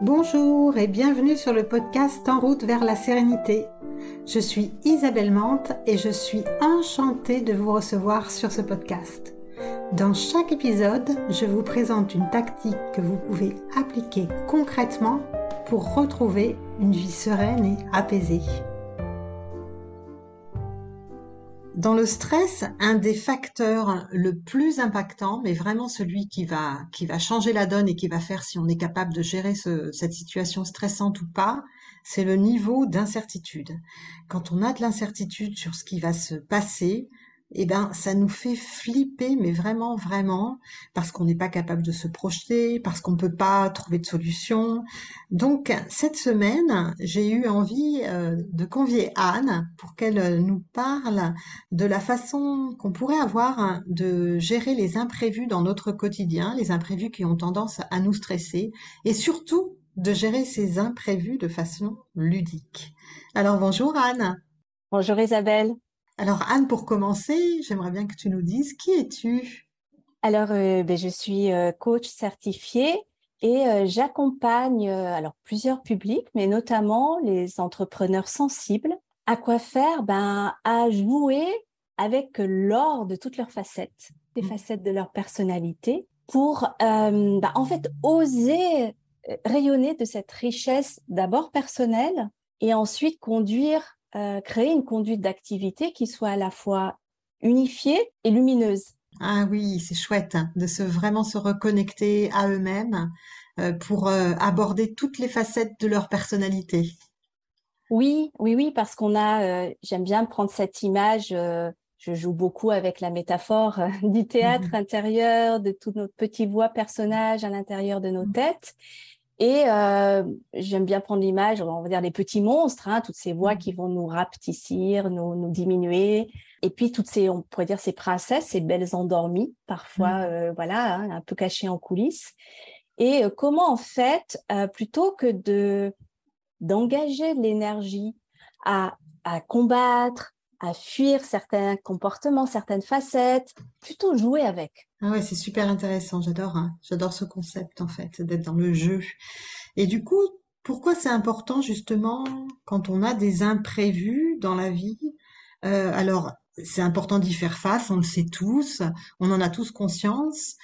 Bonjour et bienvenue sur le podcast En route vers la sérénité. Je suis Isabelle Mante et je suis enchantée de vous recevoir sur ce podcast. Dans chaque épisode, je vous présente une tactique que vous pouvez appliquer concrètement pour retrouver une vie sereine et apaisée. Dans le stress, un des facteurs le plus impactant, mais vraiment celui qui va, qui va changer la donne et qui va faire si on est capable de gérer cette situation stressante ou pas, c'est le niveau d'incertitude. Quand on a de l'incertitude sur ce qui va se passer, eh ben, ça nous fait flipper, mais vraiment, vraiment, parce qu'on n'est pas capable de se projeter, parce qu'on ne peut pas trouver de solution. Donc, cette semaine, j'ai eu envie euh, de convier Anne pour qu'elle nous parle de la façon qu'on pourrait avoir de gérer les imprévus dans notre quotidien, les imprévus qui ont tendance à nous stresser, et surtout de gérer ces imprévus de façon ludique. Alors, bonjour Anne. Bonjour Isabelle. Alors Anne, pour commencer, j'aimerais bien que tu nous dises qui es-tu? Alors, euh, ben, je suis euh, coach certifié et euh, j'accompagne alors plusieurs publics, mais notamment les entrepreneurs sensibles. À quoi faire Ben, à jouer avec l'or de toutes leurs facettes, des mmh. facettes de leur personnalité, pour ben, en fait oser rayonner de cette richesse d'abord personnelle et ensuite conduire euh, créer une conduite d'activité qui soit à la fois unifiée et lumineuse. Ah oui, c'est chouette hein, de se vraiment se reconnecter à eux-mêmes euh, pour euh, aborder toutes les facettes de leur personnalité. Oui, oui, oui, parce qu'on a, j'aime bien prendre cette image. je joue beaucoup avec la métaphore du théâtre mmh intérieur, de toutes nos petits voix personnages à l'intérieur de nos mmh. Et euh, j'aime bien prendre l'image, on va dire les petits monstres, hein, toutes ces voix mmh. qui vont nous rapetissir, nous, nous diminuer. Et puis toutes ces, on pourrait dire ces princesses, ces belles endormies, parfois, mmh. euh, voilà, hein, un peu cachées en coulisses. Et euh, comment en fait, plutôt que de d'engager de l'énergie à, à combattre, à fuir certains comportements, certaines facettes, plutôt jouer avec. Ah ouais, c'est super intéressant. J'adore, hein. j'adore ce concept en fait, d'être dans le jeu. Et du coup, pourquoi c'est important justement quand on a des imprévus dans la vie? Euh, Alors, c'est important d'y faire face, on le sait tous, on en a tous conscience.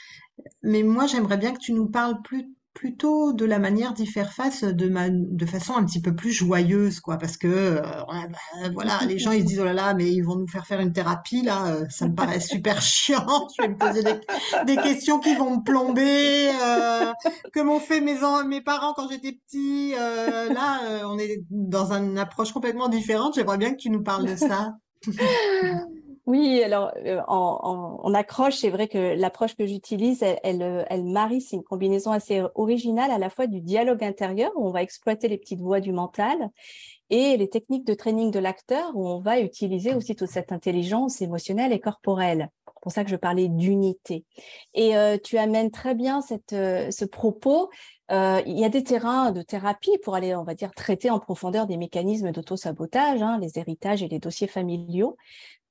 Mais moi, j'aimerais bien que tu nous parles plus plutôt de la manière d'y faire face de, de façon un petit peu plus joyeuse, quoi, parce que euh, bah, voilà, les gens ils se disent oh là là, mais ils vont nous faire faire une thérapie là, euh, ça me paraît super chiant. Je vais me poser des, questions qui vont me plomber, euh, que m'ont fait mes mes parents quand j'étais petit. là, on est dans une approche complètement différente. J'aimerais bien que tu nous parles de ça. Oui, alors euh, accroche, c'est vrai que l'approche que j'utilise, elle, euh, elle, marie, c'est une combinaison assez originale à la fois du dialogue intérieur, où on va exploiter les petites voix du mental, et les techniques de training de l'acteur, où on va utiliser aussi toute cette intelligence émotionnelle et corporelle. C'est pour ça que je parlais d'unité. Et euh, tu amènes très bien cette, ce propos. il y a des terrains de thérapie pour aller, on va dire, traiter en profondeur des mécanismes d'auto-sabotage, hein, les héritages et les dossiers familiaux.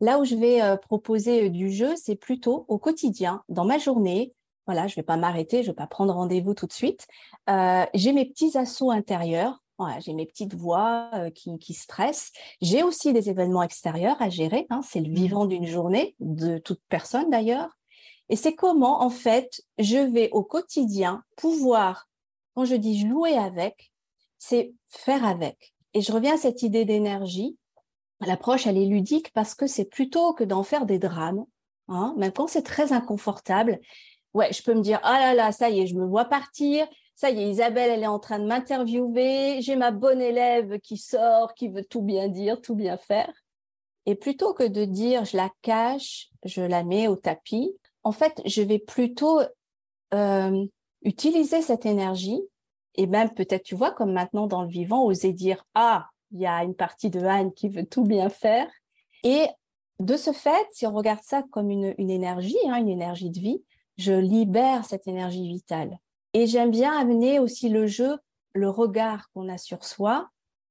Là où je vais euh, proposer euh, du jeu, c'est plutôt au quotidien, dans ma journée. Voilà, je ne vais pas m'arrêter, je ne vais pas prendre rendez-vous tout de suite. Euh, j'ai mes petits assauts intérieurs. Voilà, j'ai mes petites voix qui, qui, stressent. J'ai aussi des événements extérieurs à gérer. Hein, c'est le mmh. vivant d'une journée, de toute personne d'ailleurs. Et c'est comment, en fait, je vais au quotidien pouvoir, quand je dis jouer avec, c'est faire avec. Et je reviens à cette idée d'énergie l'approche, elle est ludique parce que c'est plutôt que d'en faire des drames, hein, même quand c'est très inconfortable. Ouais, je peux me dire, ah là là, ça y est, je me vois partir. Ça y est, Isabelle, elle est en train de m'interviewer. J'ai ma bonne élève qui sort, qui veut tout bien dire, tout bien faire. Et plutôt que de dire, je la cache, je la mets au tapis, en fait, je vais plutôt euh, utiliser cette énergie et même peut-être, tu vois, comme maintenant dans le vivant, oser dire, ah, il y a une partie de Anne qui veut tout bien faire. Et de ce fait, si on regarde ça comme une, énergie, hein, une énergie de vie, je libère cette énergie vitale. Et j'aime bien amener aussi le jeu, le regard qu'on a sur soi.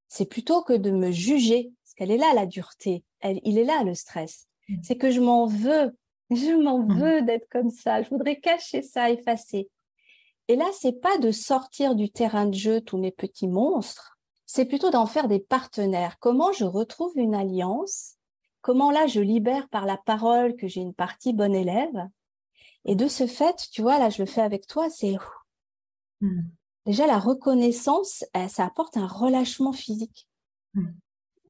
C'est plutôt que de me juger, parce qu'elle est là la dureté, elle, il est là le stress. Mmh. C'est que je m'en veux, je m'en mmh. veux d'être comme ça. Je voudrais cacher ça, effacer. Et là, c'est pas de sortir du terrain de jeu tous mes petits monstres, c'est plutôt d'en faire des partenaires. Comment je retrouve une alliance? Comment là, je libère par la parole que j'ai une partie bonne élève? Et de ce fait, tu vois, là, je le fais avec toi, c'est hmm. déjà la reconnaissance, eh, ça apporte un relâchement physique. Hmm.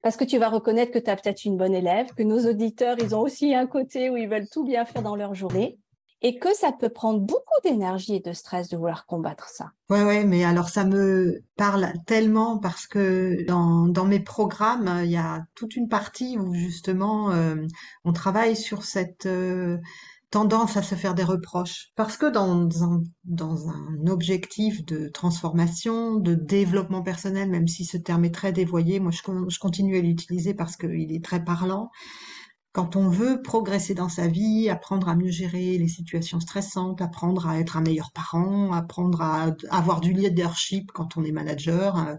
Parce que tu vas reconnaître que tu as peut-être une bonne élève, que nos auditeurs, ils ont aussi un côté où ils veulent tout bien faire dans leur journée et que ça peut prendre beaucoup d'énergie et de stress de vouloir combattre ça. Ouais, ouais, mais alors ça me parle tellement parce que dans, dans mes programmes, il y a toute une partie où justement euh, on travaille sur cette euh, tendance à se faire des reproches. Parce que dans un, objectif de transformation, de développement personnel, même si ce terme est très dévoyé, moi je, je continue à l'utiliser parce qu'il est très parlant, quand on veut progresser dans sa vie, apprendre à mieux gérer les situations stressantes, apprendre à être un meilleur parent, apprendre à avoir du leadership quand on est manager, euh,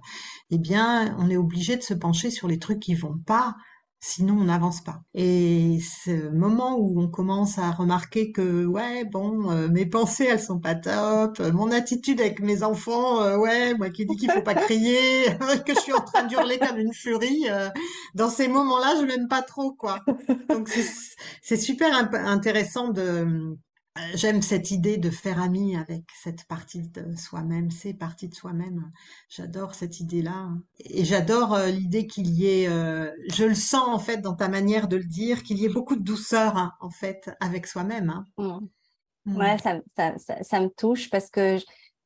eh bien, on est obligé de se pencher sur les trucs qui vont pas Sinon, on n'avance pas. Et ce moment où on commence à remarquer que, ouais, bon, euh, mes pensées, elles sont pas top, euh, mon attitude avec mes enfants, euh, ouais, moi qui dis qu'il faut pas crier, que je suis en train d'hurler comme une furie, dans ces moments-là, je l'aime pas trop, quoi. Donc, c'est super intéressant de, J'aime cette idée de faire ami avec cette partie de soi-même, ces parties de soi-même. J'adore cette idée-là. Et j'adore euh, l'idée qu'il y ait, euh, je le sens en fait dans ta manière de le dire, qu'il y ait beaucoup de douceur hein, en fait avec soi-même. Hein. Mmh. Mmh. Ouais, ça, ça, ça, me touche parce que je,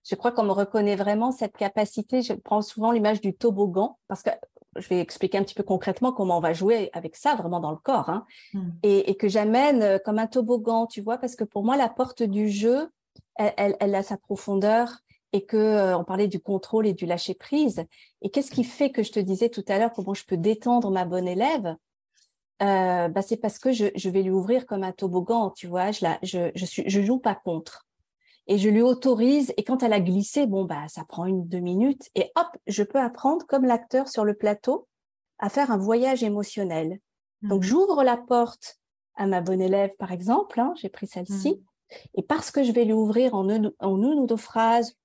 je crois qu'on me reconnaît vraiment cette capacité. Je prends souvent l'image du toboggan parce que je vais expliquer un petit peu concrètement comment on va jouer avec ça vraiment dans le corps, hein. hmm. et, que j'amène euh, comme un toboggan, tu vois, parce que pour moi la porte du jeu, elle, elle, a sa profondeur et que euh, on parlait du contrôle et du lâcher prise. Et qu'est-ce qui fait que je te disais tout à l'heure comment je peux détendre ma bonne élève? Euh, bah c'est parce que je, je, vais lui ouvrir comme un toboggan, tu vois. Je, la, je, je, suis, je joue pas contre et je lui autorise. Et quand elle a glissé, bon, bah, ça prend une, deux minutes. Et hop, je peux apprendre, comme l'acteur sur le plateau, à faire un voyage émotionnel. Donc, mmh. j'ouvre la porte à ma bonne élève, par exemple. Hein, J'ai pris celle-ci. Mmh. Et parce que je vais lui ouvrir en une, en une ou deux phrases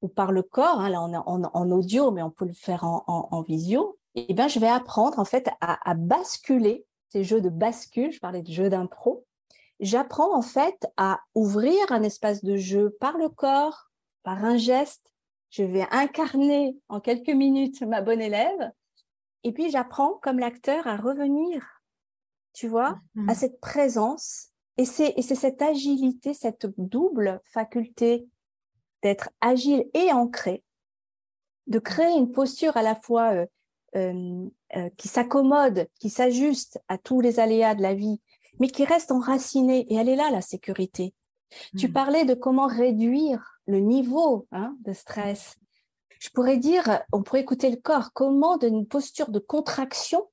ou par le corps, hein, là, on en, en, audio, mais on peut le faire en, en, visio, et eh ben, je vais apprendre, en fait, à, à basculer ces jeux de bascule. Je parlais de jeux d'impro j'apprends en fait à ouvrir un espace de jeu par le corps, par un geste. Je vais incarner en quelques minutes ma bonne élève. Et puis j'apprends comme l'acteur à revenir, tu vois, à mm-hmm. cette présence. Et c'est, et c'est cette agilité, cette double faculté d'être agile et ancré, de créer une posture à la fois euh, euh, euh qui s'accommode, qui s'ajuste à tous les aléas de la vie, mais qui reste enracinée. Et elle est là, la sécurité. Tu hmm. parlais de comment réduire le niveau hein, de stress. Je pourrais dire, on pourrait écouter le corps, comment d'une posture de contraction,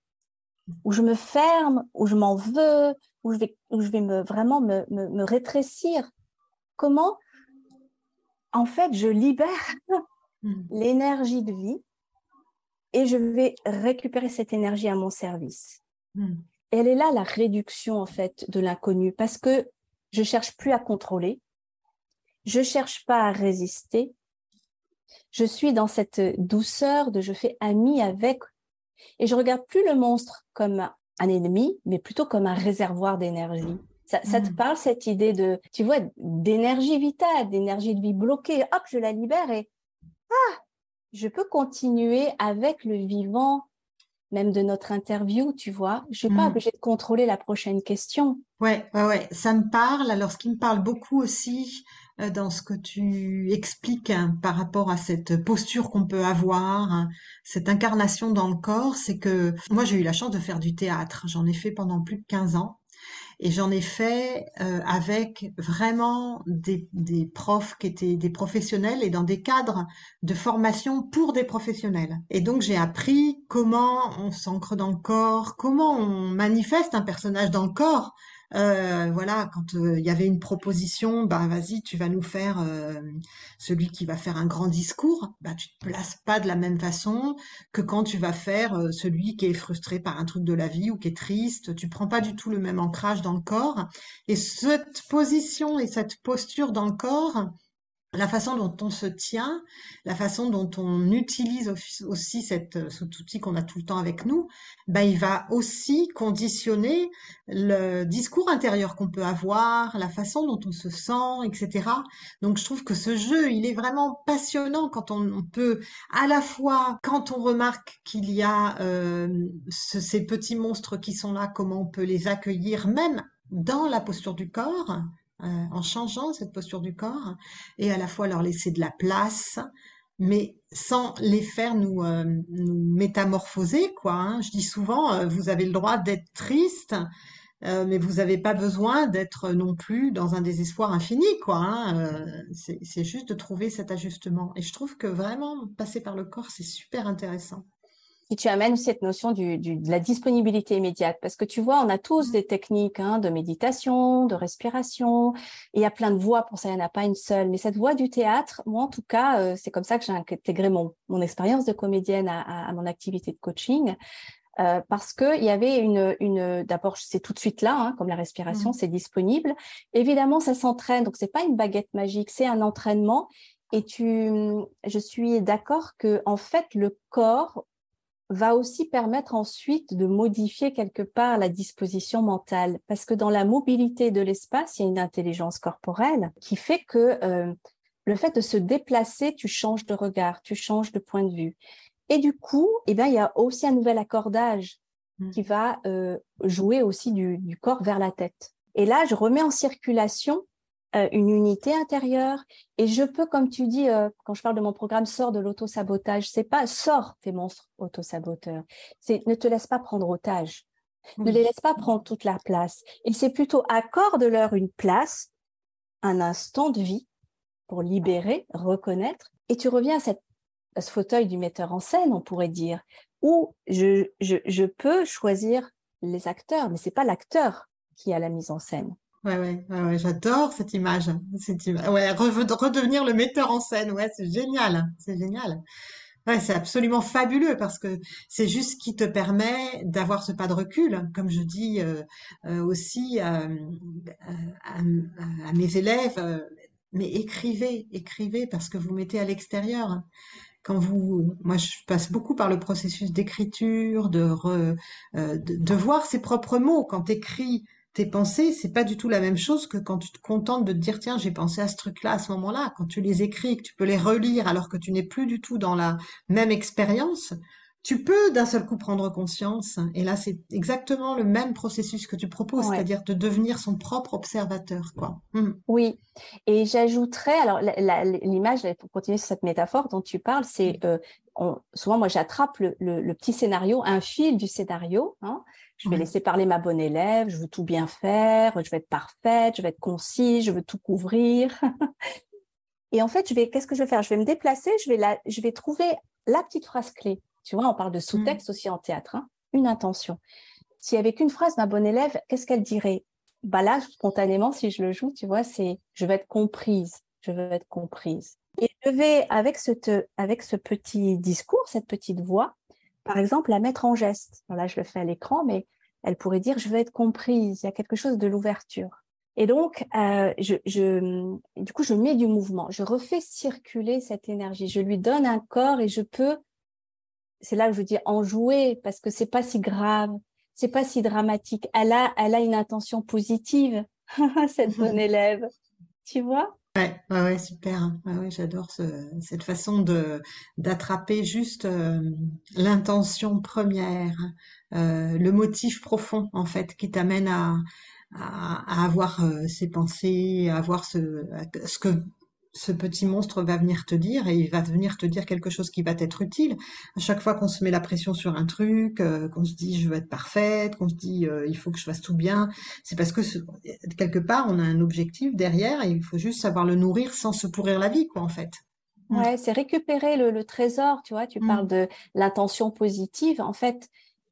où je me ferme, où je m'en veux, où je vais, où je vais me, vraiment me, me, me rétrécir, comment, en fait, je libère hmm. l'énergie de vie et je vais récupérer cette énergie à mon service? Elle est là la réduction en fait de l'inconnu parce que je cherche plus à contrôler, je cherche pas à résister, je suis dans cette douceur de je fais ami avec et je regarde plus le monstre comme un ennemi, mais plutôt comme un réservoir d'énergie. Ça, te mmh. parle cette idée de, tu vois, d'énergie vitale, d'énergie de vie bloquée. Hop, je la libère et ah, je peux continuer avec le vivant même de notre interview, tu vois. Je suis pas mm. obligée de contrôler la prochaine question. Ouais, ouais, ouais, ça me parle. Alors, ce qui me parle beaucoup aussi euh, dans ce que tu expliques hein, par rapport à cette posture qu'on peut avoir, hein, cette incarnation dans le corps, c'est que moi, j'ai eu la chance de faire du théâtre. J'en ai fait pendant plus de 15 ans. Et j'en ai fait euh, avec vraiment des, des, profs qui étaient des professionnels et dans des cadres de formation pour des professionnels. Et donc j'ai appris comment on s'ancre dans le corps, comment on manifeste un personnage dans le corps. Euh, voilà, quand euh, il y avait une proposition, bah vas-y, tu vas nous faire euh, celui qui va faire un grand discours, bah tu te places pas de la même façon que quand tu vas faire celui qui est frustré par un truc de la vie ou qui est triste, tu prends pas du tout le même ancrage dans le corps. Et cette position et cette posture dans le corps, la façon dont on se tient, la façon dont on utilise aussi cette, cet outil qu'on a tout le temps avec nous, bah, il va aussi conditionner le discours intérieur qu'on peut avoir, la façon dont on se sent, etc. Donc je trouve que ce jeu, il est vraiment passionnant quand on, peut à la fois, quand on remarque qu'il y a euh, ces petits monstres qui sont là, comment on peut les accueillir même dans la posture du corps, euh, en changeant cette posture du corps et à la fois leur laisser de la place, mais sans les faire nous, euh, métamorphoser, quoi. Hein. Je dis souvent, euh, vous avez le droit d'être triste, mais vous n'avez pas besoin d'être non plus dans un désespoir infini, quoi. Hein. c'est juste de trouver cet ajustement. Et je trouve que vraiment passer par le corps, c'est super intéressant. Et tu amènes cette notion de la disponibilité immédiate, parce que tu vois, on a tous mmh. des techniques hein, de méditation, de respiration, et il y a plein de voix pour ça, il n'y en a pas une seule. Mais cette voix du théâtre, moi en tout cas, euh, c'est comme ça que j'ai intégré mon, mon expérience de comédienne à, mon activité de coaching. Euh, parce que il y avait une, une d'abord c'est tout de suite là, hein, comme la respiration, mmh. c'est disponible. Évidemment, ça s'entraîne, donc c'est pas une baguette magique, c'est un entraînement. Et tu, je suis d'accord que en fait le corps va aussi permettre ensuite de modifier quelque part la disposition mentale, parce que dans la mobilité de l'espace, il y a une intelligence corporelle qui fait que euh, le fait de se déplacer, tu changes de regard, tu changes de point de vue. Et du coup, eh bien, il y a aussi un nouvel accordage mmh. qui va euh, jouer aussi du, du corps vers la tête. Et là, je remets en circulation euh, une unité intérieure. Et je peux, comme tu dis, euh, quand je parle de mon programme, sors de l'auto-sabotage. C'est pas sors tes monstres auto-saboteurs. C'est ne te laisse pas prendre otage. Ne les laisse pas prendre toute la place. Et c'est plutôt accorde-leur une place, un instant de vie pour libérer, reconnaître. Et tu reviens à, cette, à ce fauteuil du metteur en scène, on pourrait dire, où je, je, je peux choisir les acteurs, mais c'est pas l'acteur qui a la mise en scène. Ouais, ouais, ouais, j'adore cette image. Cette Ouais, redevenir le metteur en scène, ouais, c'est génial, c'est génial. Ouais, c'est absolument fabuleux parce que c'est juste ce qui te permet d'avoir ce pas de recul, comme je dis euh, euh, aussi euh, à, à, mes élèves, mais écrivez, écrivez parce que vous mettez à l'extérieur. Quand vous, moi, je passe beaucoup par le processus d'écriture, de, de, de voir ses propres mots. Quand tu écris tes pensées, c'est pas du tout la même chose que quand tu te contentes de te dire tiens, j'ai pensé à ce truc-là à ce moment-là. Quand tu les écris, que tu peux les relire alors que tu n'es plus du tout dans la même expérience, tu peux d'un seul coup prendre conscience. Et là, c'est exactement le même processus que tu proposes, c'est-à-dire de devenir son propre observateur, quoi. Mmh. Oui. Et j'ajouterais, alors l'image, pour continuer sur cette métaphore dont tu parles, c'est mmh. euh, souvent moi j'attrape le, petit scénario, un fil du scénario. Hein, je vais laisser parler ma bonne élève, je veux tout bien faire, je vais être parfaite, je vais être concise, je veux tout couvrir. Et en fait, je vais, qu'est-ce que je vais faire? Je vais me déplacer, je vais, la, je vais trouver la petite phrase clé. Tu vois, on parle de sous-texte mmh. aussi en théâtre, hein. une intention. Si avec une phrase ma bonne élève, qu'est-ce qu'elle dirait? Bah là, spontanément, si je le joue, tu vois, c'est je vais être comprise, je veux être comprise. Et je vais, avec, cette, avec ce petit discours, cette petite voix, par exemple, la mettre en geste. là, je le fais à l'écran, mais elle pourrait dire, je veux être comprise. Il y a quelque chose de l'ouverture. Et donc, euh, je, je, du coup, je mets du mouvement. Je refais circuler cette énergie. Je lui donne un corps et je peux, c'est là où je dis en jouer parce que c'est pas si grave, c'est pas si dramatique. Elle a, elle a une intention positive, cette bonne élève. Tu vois? Ouais, ouais, super. Ouais, j'adore cette façon de d'attraper juste euh, l'intention première, euh, le motif profond en fait qui t'amène à, à, avoir euh, ces pensées, à avoir ce, ce que ce petit monstre va venir te dire et il va venir te dire quelque chose qui va t'être utile. À chaque fois qu'on se met la pression sur un truc, euh, qu'on se dit je veux être parfaite, qu'on se dit euh, il faut que je fasse tout bien, c'est parce que quelque part on a un objectif derrière et il faut juste savoir le nourrir sans se pourrir la vie quoi en fait. Mm. Ouais, c'est récupérer le, trésor, tu vois, tu mm. parles de l'intention positive en fait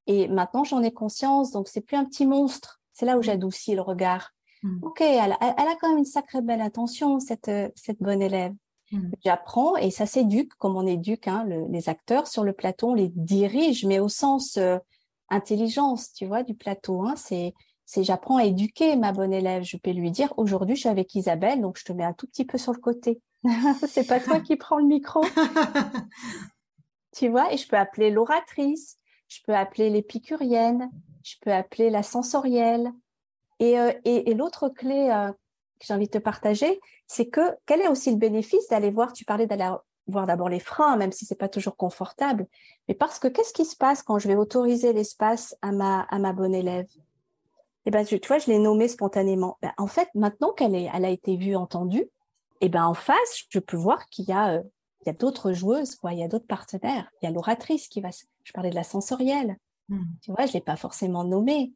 et maintenant j'en ai conscience donc c'est plus un petit monstre, c'est là où mm. j'adoucis le regard. Mm. Ok, elle, a quand même une sacrée belle intention, cette, euh, cette bonne élève. Mm. J'apprends et ça s'éduque comme on éduque hein, les acteurs sur le plateau, on les dirige, mais au sens euh, intelligence, tu vois, du plateau. Hein, c'est c'est j'apprends à éduquer ma bonne élève. Je peux lui dire aujourd'hui je suis avec Isabelle, donc je te mets un tout petit peu sur le côté. c'est pas toi qui prends le micro. tu vois, et je peux appeler l'oratrice, je peux appeler l'épicurienne, je peux appeler la sensorielle. Et, euh, et, l'autre clé euh, que j'ai envie de te partager, c'est que quel est aussi le bénéfice d'aller voir, tu parlais d'aller voir d'abord les freins, même si c'est pas toujours confortable, mais parce que qu'est-ce qui se passe quand je vais autoriser l'espace à ma, à ma bonne élève? Eh ben, tu vois, je l'ai nommée spontanément. Ben, en fait, maintenant qu'elle est, elle a été vue, entendue, et eh ben en face, je peux voir qu'il y a, euh, il y a d'autres joueuses, quoi. Il y a d'autres partenaires. Il y a l'oratrice qui va. Je parlais de la sensorielle. Mmh. Tu vois, je l'ai pas forcément nommée,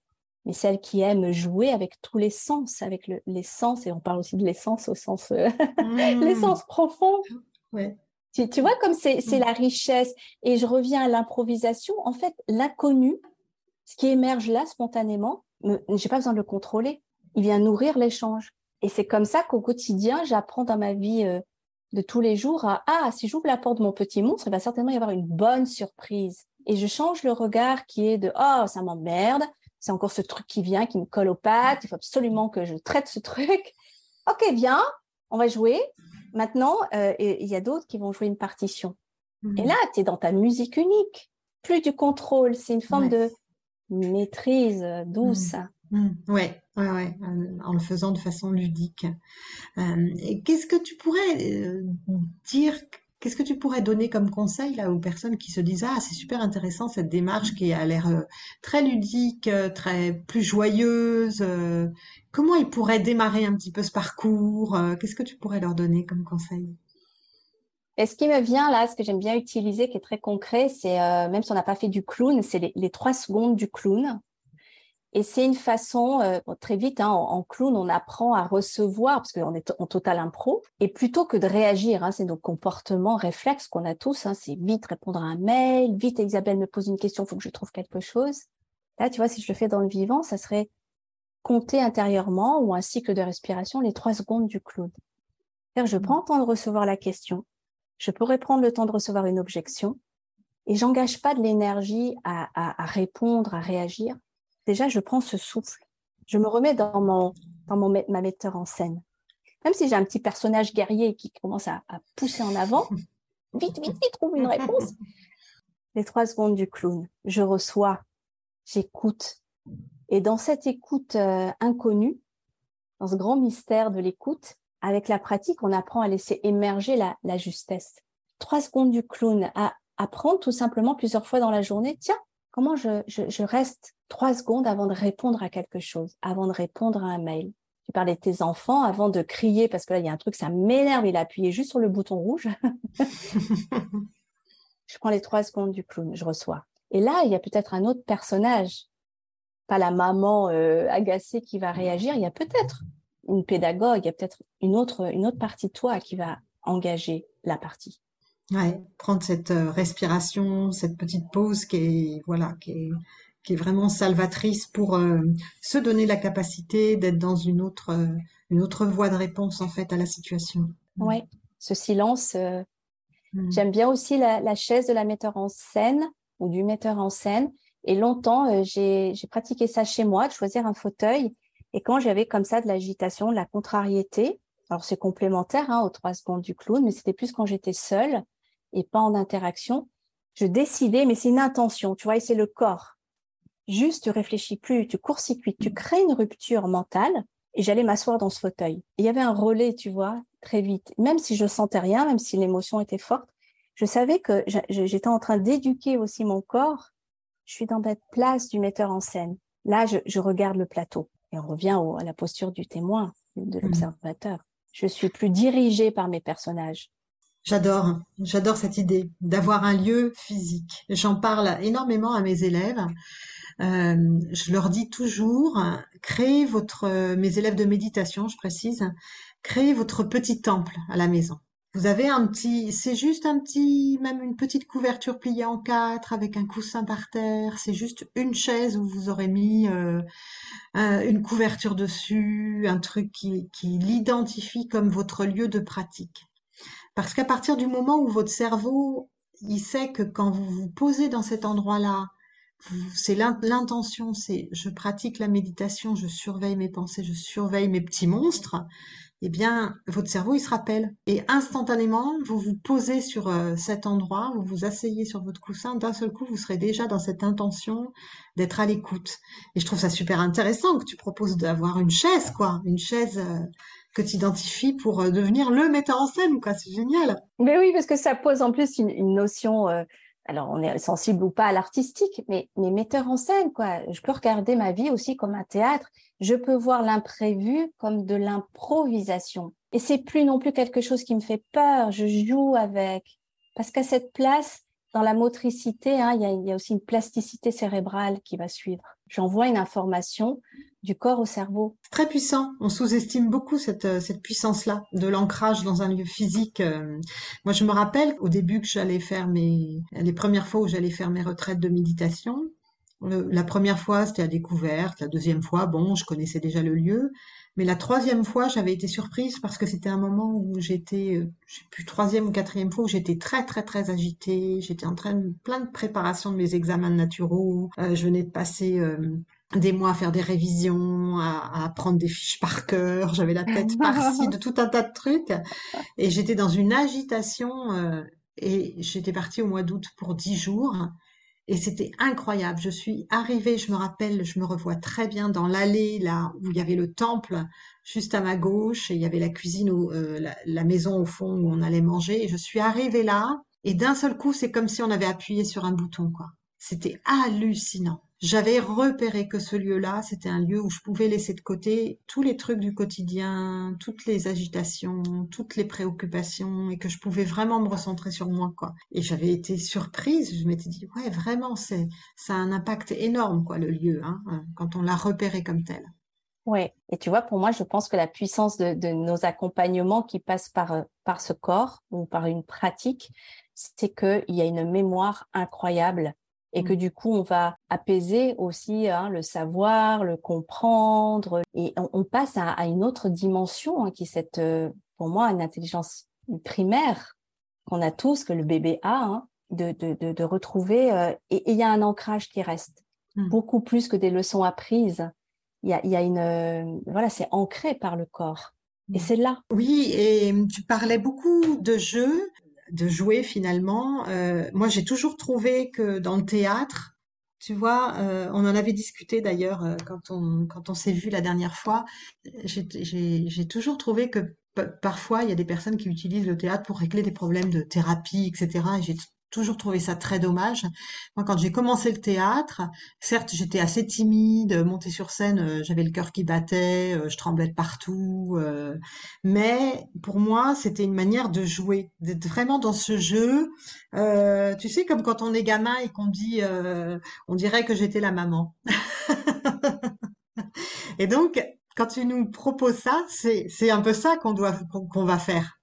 mais celle qui aime jouer avec tous les sens, avec le, les sens, et on parle aussi de l'essence au sens, euh, mmh. l'essence profond. Ouais. Tu, tu, vois comme c'est, c'est mmh. la richesse. Et je reviens à l'improvisation. En fait, l'inconnu, ce qui émerge là spontanément, j'ai pas besoin de le contrôler. Il vient nourrir l'échange. Et c'est comme ça qu'au quotidien, j'apprends dans ma vie euh, de tous les jours à ah si j'ouvre la porte de mon petit monstre, il va certainement y avoir une bonne surprise. Et je change le regard qui est de oh ça m'emmerde, c'est encore ce truc qui vient, qui me colle aux pattes, il faut absolument que je traite ce truc. Ok, viens, on va jouer. Maintenant, euh, il y a d'autres qui vont jouer une partition. Et mmh. là, tu es dans ta musique unique. Plus du contrôle, c'est une forme de maîtrise douce. Mmh. Mmh. ouais, ouais, ouais, en le faisant de façon ludique. Euh, qu'est-ce que tu pourrais euh, dire, qu'est-ce que tu pourrais donner comme conseil aux personnes qui se disent ah c'est super intéressant cette démarche qui a l'air euh, très ludique, très plus joyeuse. comment ils pourraient démarrer un petit peu ce parcours Qu'est-ce que tu pourrais leur donner comme conseil? Et ce qui me vient là, ce que j'aime bien utiliser, qui est très concret, c'est même si on n'a pas fait du clown, c'est les, trois secondes du clown. Et c'est une façon, euh, très vite, hein, en, clown, on apprend à recevoir, parce qu'on est en total impro, et plutôt que de réagir, hein, c'est nos comportements réflexes qu'on a tous, hein, c'est vite répondre à un mail, vite Isabelle me pose une question, il faut que je trouve quelque chose. Là, tu vois, si je le fais dans le vivant, ça serait compter intérieurement ou un cycle de respiration les trois secondes du clown. C'est-à-dire, je prends le temps de recevoir la question, je pourrais prendre le temps de recevoir une objection, et j'engage pas de l'énergie à, à répondre, à réagir déjà, je prends ce souffle. Je me remets dans, mon, dans mon, ma metteur en scène. Même si j'ai un petit personnage guerrier qui commence à, pousser en avant, vite, vite, vite, trouve une réponse. Les trois secondes du clown. Je reçois, j'écoute. Et dans cette écoute euh, inconnue, dans ce grand mystère de l'écoute, avec la pratique, on apprend à laisser émerger la, la justesse. Trois secondes du clown, à apprendre tout simplement plusieurs fois dans la journée. Tiens, comment je, je, reste trois secondes avant de répondre à quelque chose, avant de répondre à un mail? Tu parlais de tes enfants avant de crier parce que là, il y a un truc, ça m'énerve, il a appuyé juste sur le bouton rouge. je prends les trois secondes du clown, je reçois. Et là, il y a peut-être un autre personnage, pas la maman euh, agacée qui va réagir, il y a peut-être une pédagogue, il y a peut-être une autre, une autre partie de toi qui va engager la partie. Ouais, prendre cette euh, respiration, cette petite pause qui est, voilà, qui est, qui est vraiment salvatrice pour euh, se donner la capacité d'être dans une autre, euh, une autre voie de réponse en fait à la situation. Ouais, ce silence. Mmh. J'aime bien aussi la, la, chaise de la metteur en scène ou du metteur en scène. Et longtemps, j'ai pratiqué ça chez moi, de choisir un fauteuil. Et quand j'avais comme ça de l'agitation, de la contrariété, alors c'est complémentaire hein, aux trois secondes du clown, mais c'était plus quand j'étais seule et pas en interaction, je décidais, mais c'est une intention, tu vois, et c'est le corps. Juste, tu réfléchis plus, tu court-circuites, tu crées une rupture mentale et j'allais m'asseoir dans ce fauteuil. il y avait un relais, tu vois, très vite. Même si je sentais rien, même si l'émotion était forte, je savais que j'étais en train d'éduquer aussi mon corps. Je suis dans cette place du metteur en scène. Là, je, regarde le plateau et on revient à la posture du témoin, de mmh. l'observateur. Je suis plus dirigée par mes personnages. J'adore, j'adore cette idée d'avoir un lieu physique. J'en parle énormément à mes élèves. Euh, je leur dis toujours, créez votre, mes élèves de méditation, je précise, créez votre petit temple à la maison. Vous avez un petit, c'est juste un petit, même une petite couverture pliée en quatre avec un coussin par terre. C'est juste une chaise où vous aurez mis euh, une couverture dessus, un truc qui, qui l'identifie comme votre lieu de pratique. Parce qu'à partir du moment où votre cerveau, il sait que quand vous vous posez dans cet endroit-là, c'est l'intention, c'est je pratique la méditation, je surveille mes pensées, je surveille mes petits monstres eh bien, votre cerveau, il se rappelle. Et instantanément, vous vous posez sur euh, cet endroit, vous vous asseyez sur votre coussin, d'un seul coup, vous serez déjà dans cette intention d'être à l'écoute. Et je trouve ça super intéressant que tu proposes d'avoir une chaise, quoi, une chaise euh, que tu identifies pour euh, devenir le metteur en scène, quoi. C'est génial. Mais oui, parce que ça pose en plus une, notion alors on est sensible ou pas à l'artistique, mais, metteur en scène, quoi. Je peux regarder ma vie aussi comme un théâtre. Je peux voir l'imprévu comme de l'improvisation. Et c'est plus non plus quelque chose qui me fait peur. Je joue avec. Parce qu'à cette place, dans la motricité, hein, il, il y a aussi une plasticité cérébrale qui va suivre. J'envoie une information, du corps au cerveau. Très puissant. On sous-estime beaucoup cette, euh, cette puissance-là de l'ancrage dans un lieu physique. Euh. Moi, je me rappelle au début que j'allais faire mes, les premières fois où j'allais faire mes retraites de méditation. La première fois, c'était à découverte. La deuxième fois, bon, je connaissais déjà le lieu. Mais la troisième fois, j'avais été surprise parce que c'était un moment où j'étais, euh, je sais plus, troisième ou quatrième fois où j'étais très, très, très agitée. J'étais en train de plein de préparation de mes examens naturaux. je venais de passer des mois à faire des révisions, à, à prendre des fiches par cœur, j'avais la tête farcie de tout un tas de trucs, et j'étais dans une agitation, euh, et j'étais partie au mois d'août pour dix jours, et c'était incroyable. Je suis arrivée, je me rappelle, je me revois très bien dans l'allée là où il y avait le temple juste à ma gauche, et il y avait la cuisine, euh, la, la maison au fond où on allait manger, et je suis arrivée là, et d'un seul coup, c'est comme si on avait appuyé sur un bouton, quoi. C'était hallucinant j'avais repéré que ce lieu-là, c'était un lieu où je pouvais laisser de côté tous les trucs du quotidien, toutes les agitations, toutes les préoccupations, et que je pouvais vraiment me recentrer sur moi, quoi. Et j'avais été surprise, je m'étais dit, ouais, vraiment, c'est, ça a un impact énorme, quoi, le lieu, hein, quand on l'a repéré comme tel. Oui, et tu vois, pour moi, je pense que la puissance de, de nos accompagnements qui passent par, par ce corps ou par une pratique, c'est qu'il y a une mémoire incroyable et que mmh. du coup on va apaiser aussi hein, le savoir, le comprendre et on, passe à, une autre dimension hein, qui est cette, euh, pour moi, une intelligence primaire qu'on a tous, que le bébé a, hein, de, de, de, retrouver euh, et il y a un ancrage qui reste mmh. beaucoup plus que des leçons apprises. Il y a, y a une euh, voilà, c'est ancré par le corps. Et mmh. c'est là. Oui, et tu parlais beaucoup de jeux de jouer finalement. Euh, moi, j'ai toujours trouvé que dans le théâtre, tu vois, euh, on en avait discuté d'ailleurs euh, quand on quand on s'est vu la dernière fois. J'ai toujours trouvé que parfois il y a des personnes qui utilisent le théâtre pour régler des problèmes de thérapie, etc. toujours trouvé ça très dommage. Moi, quand j'ai commencé le théâtre, certes, j'étais assez timide, monter sur scène, euh, j'avais le cœur qui battait, euh, je tremblais de partout, euh, mais pour moi, c'était une manière de jouer, d'être vraiment dans ce jeu. tu sais, comme quand on est gamin et qu'on dit, on dirait que j'étais la maman. et donc, quand tu nous proposes ça, c'est c'est un peu ça qu'on doit qu'on va faire.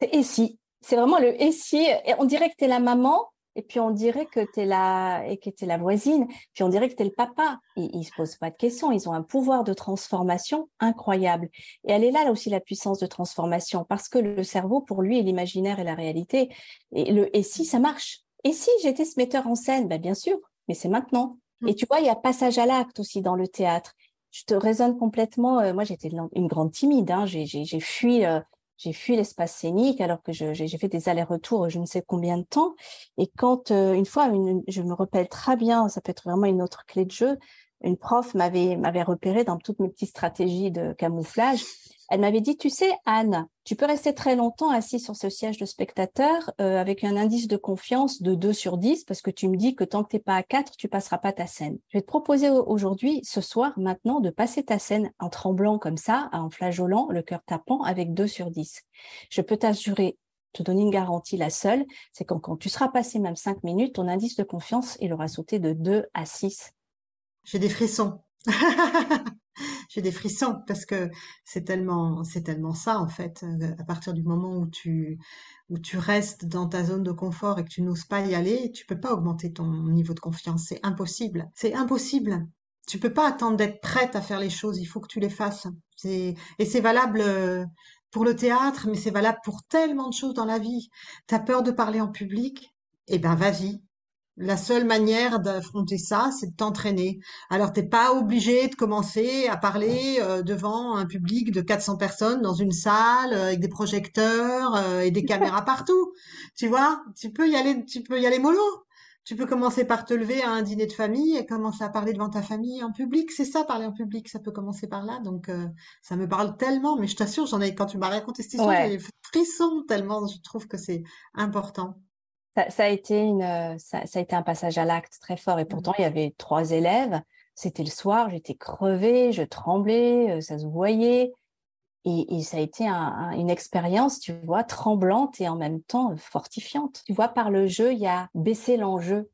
Et si? C'est vraiment le et si. on dirait que tu es la maman, et puis on dirait que tu es la et que es la voisine, puis on dirait que tu es le papa. Ils, se posent pas de questions, ils ont un pouvoir de transformation incroyable. Et elle est là, là aussi la puissance de transformation parce que le cerveau pour lui est l'imaginaire et la réalité. Et le et si ça marche. Et si j'étais ce metteur en scène, ben bien sûr, mais c'est maintenant. Et tu vois, il y a passage à l'acte aussi dans le théâtre. Je te raisonne complètement. Euh, moi, j'étais une grande timide. Hein, j'ai fui euh, j'ai fui l'espace scénique alors que j'ai fait des allers-retours je ne sais combien de temps. Et quand euh, une fois, je me rappelle très bien, ça peut être vraiment une autre clé de jeu, une prof m'avait m'avait repéré dans toutes mes petites stratégies de camouflage. Elle m'avait dit, tu sais, Anne, tu peux rester très longtemps assis sur ce siège de spectateur euh, avec un indice de confiance de 2 sur 10 parce que tu me dis que tant que t'es pas à 4, tu passeras pas ta scène. Je vais te proposer aujourd'hui, ce soir, maintenant, de passer ta scène en tremblant comme ça, en flageolant, le cœur tapant avec 2 sur 10. Je peux t'assurer te donner une garantie, la seule, c'est quand, quand tu seras passé même 5 minutes, ton indice de confiance, il aura sauté de 2 à 6. J'ai des frissons. j'ai des frissons parce que c'est tellement, c'est tellement ça en fait. À partir du moment où tu, où tu restes dans ta zone de confort et que tu n'oses pas y aller, tu peux pas augmenter ton niveau de confiance. C'est impossible. C'est impossible. Tu peux pas attendre d'être prête à faire les choses. Il faut que tu les fasses. Et c'est valable euh, pour le théâtre, mais c'est valable pour tellement de choses dans la vie. T'as peur de parler en public? Eh ben, vas-y. La seule manière d'affronter ça, c'est de t'entraîner. Alors, t'es pas obligé de commencer à parler euh, devant un public de 400 personnes dans une salle euh, avec des projecteurs euh, et des caméras partout. Tu vois, tu peux y aller, tu peux y aller mollo. Tu peux commencer par te lever à un dîner de famille et commencer à parler devant ta famille en public. C'est ça, parler en public. Ça peut commencer par là. Donc, ça me parle tellement. Mais je t'assure, j'en ai, quand tu m'as raconté cette histoire, j'ai frissons tellement. Je trouve que c'est important ça, a été une, euh, ça, a été un passage à l'acte très fort. Et mmh. pourtant, il y avait trois élèves. C'était le soir, j'étais crevée, je tremblais, euh, ça se voyait. Et, ça a été une expérience, tu vois, tremblante et en même temps fortifiante. Tu vois, par le jeu, il y a baissé l'enjeu.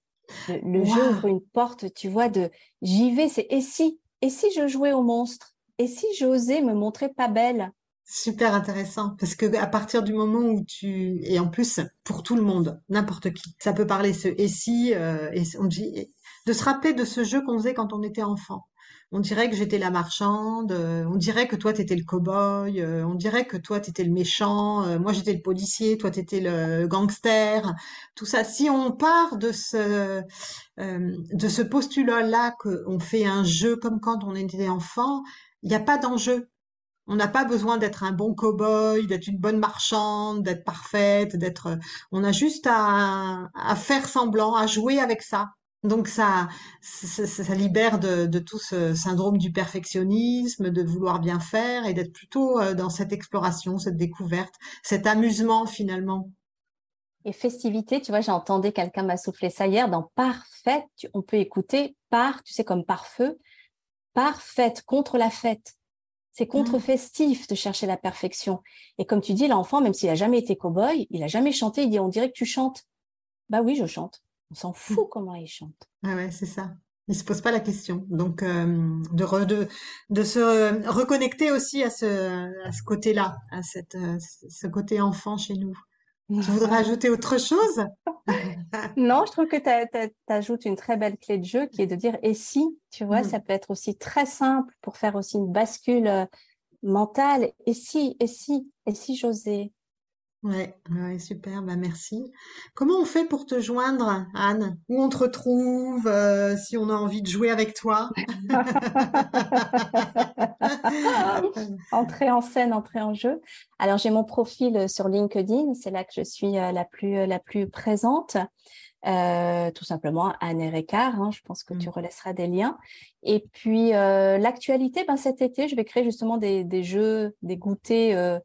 Le, jeu ouvre une porte, tu vois, de j'y vais, c'est et si, et si je jouais au monstre, et si j'osais me montrer pas belle, Super intéressant parce que à partir du moment où tu et en plus pour tout le monde, n'importe qui, ça peut parler ce et si euh, on dit de se rappeler de ce jeu qu'on faisait quand on était enfant. On dirait que j'étais la marchande, euh, on dirait que toi t'étais le cow-boy, euh, on dirait que toi t'étais le méchant, moi j'étais le policier, toi t'étais le gangster. Tout ça, si on part de ce de ce postulat-là qu'on fait un jeu comme quand on était enfant, il n'y a pas d'enjeu on n'a pas besoin d'être un bon cow-boy, d'être une bonne marchande, d'être parfaite, d'être. On a juste à, faire semblant, à jouer avec ça. Donc ça, ça, libère de, tout ce syndrome du perfectionnisme, de vouloir bien faire et d'être plutôt euh, dans cette exploration, cette découverte, cet amusement finalement. Et festivité, tu vois, j'ai entendu quelqu'un m'a soufflé ça hier dans parfaite, on peut écouter par, tu sais, comme par feu, parfaite contre la fête. C'est mmh. contre-festif de chercher la perfection. Et comme tu dis, l'enfant, même s'il a jamais été cow-boy, il a jamais chanté, il dit, on dirait que tu chantes. Bah oui, je chante. On s'en mmh. fout comment il chante. Ah ouais, c'est ça. Il se pose pas la question. Donc, euh, de, de, se reconnecter aussi à ce, à ce côté-là, à cette, euh, ce côté enfant chez nous. Tu voudrais ajouter autre chose? Non, je trouve que tu ajoutes une très belle clé de jeu qui est de dire et si, tu vois, mmh. ça peut être aussi très simple pour faire aussi une bascule euh, mentale. Et si, et si, et si j'osais Ouais, ouais, super, bah merci. Comment on fait pour te joindre, Anne? Où on te retrouve, euh, si on a envie de jouer avec toi? Entrée en scène, entrée en jeu. Alors j'ai mon profil euh, sur LinkedIn, c'est là que je suis euh, la plus la plus présente. tout simplement Anne Ricard, hein, je pense que tu mmh. relaisseras des liens. Et puis l'actualité, ben cet été, je vais créer justement des, des jeux, des goûters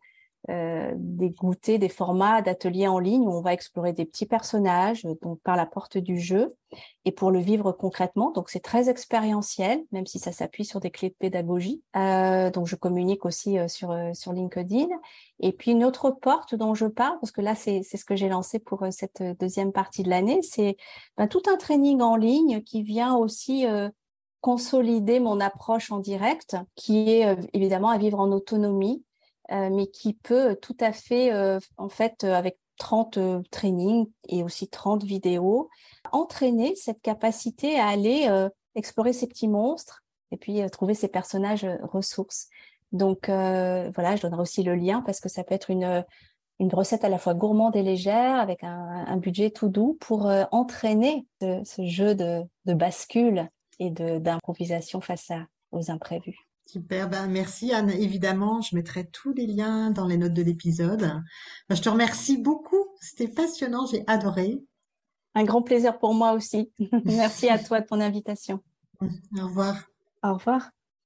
euh, des goûters, des formats d'ateliers en ligne où on va explorer des petits personnages donc par la porte du jeu et pour le vivre concrètement. Donc c'est très expérientiel, même si ça s'appuie sur des clés de pédagogie. Euh, donc je communique aussi euh, sur sur LinkedIn. Et puis une autre porte dont je parle, parce que là c'est c'est ce que j'ai lancé pour cette deuxième partie de l'année, c'est ben, tout un training en ligne qui vient aussi consolider mon approche en direct, qui est évidemment à vivre en autonomie, euh, mais qui peut tout à fait, euh, en fait, euh, avec 30 trainings et aussi 30 vidéos, entraîner cette capacité à aller explorer ces petits monstres et puis trouver ces personnages ressources. Donc voilà, je donnerai aussi le lien parce que ça peut être une, recette à la fois gourmande et légère avec un, budget tout doux pour entraîner ce, jeu de, bascule et d'improvisation face aux imprévus. Super, ben merci Anne. Évidemment, je mettrai tous les liens dans les notes de l'épisode. Ben, je te remercie beaucoup. C'était passionnant, j'ai adoré. Un grand plaisir pour moi aussi. merci à toi de ton invitation. Au revoir. Au revoir.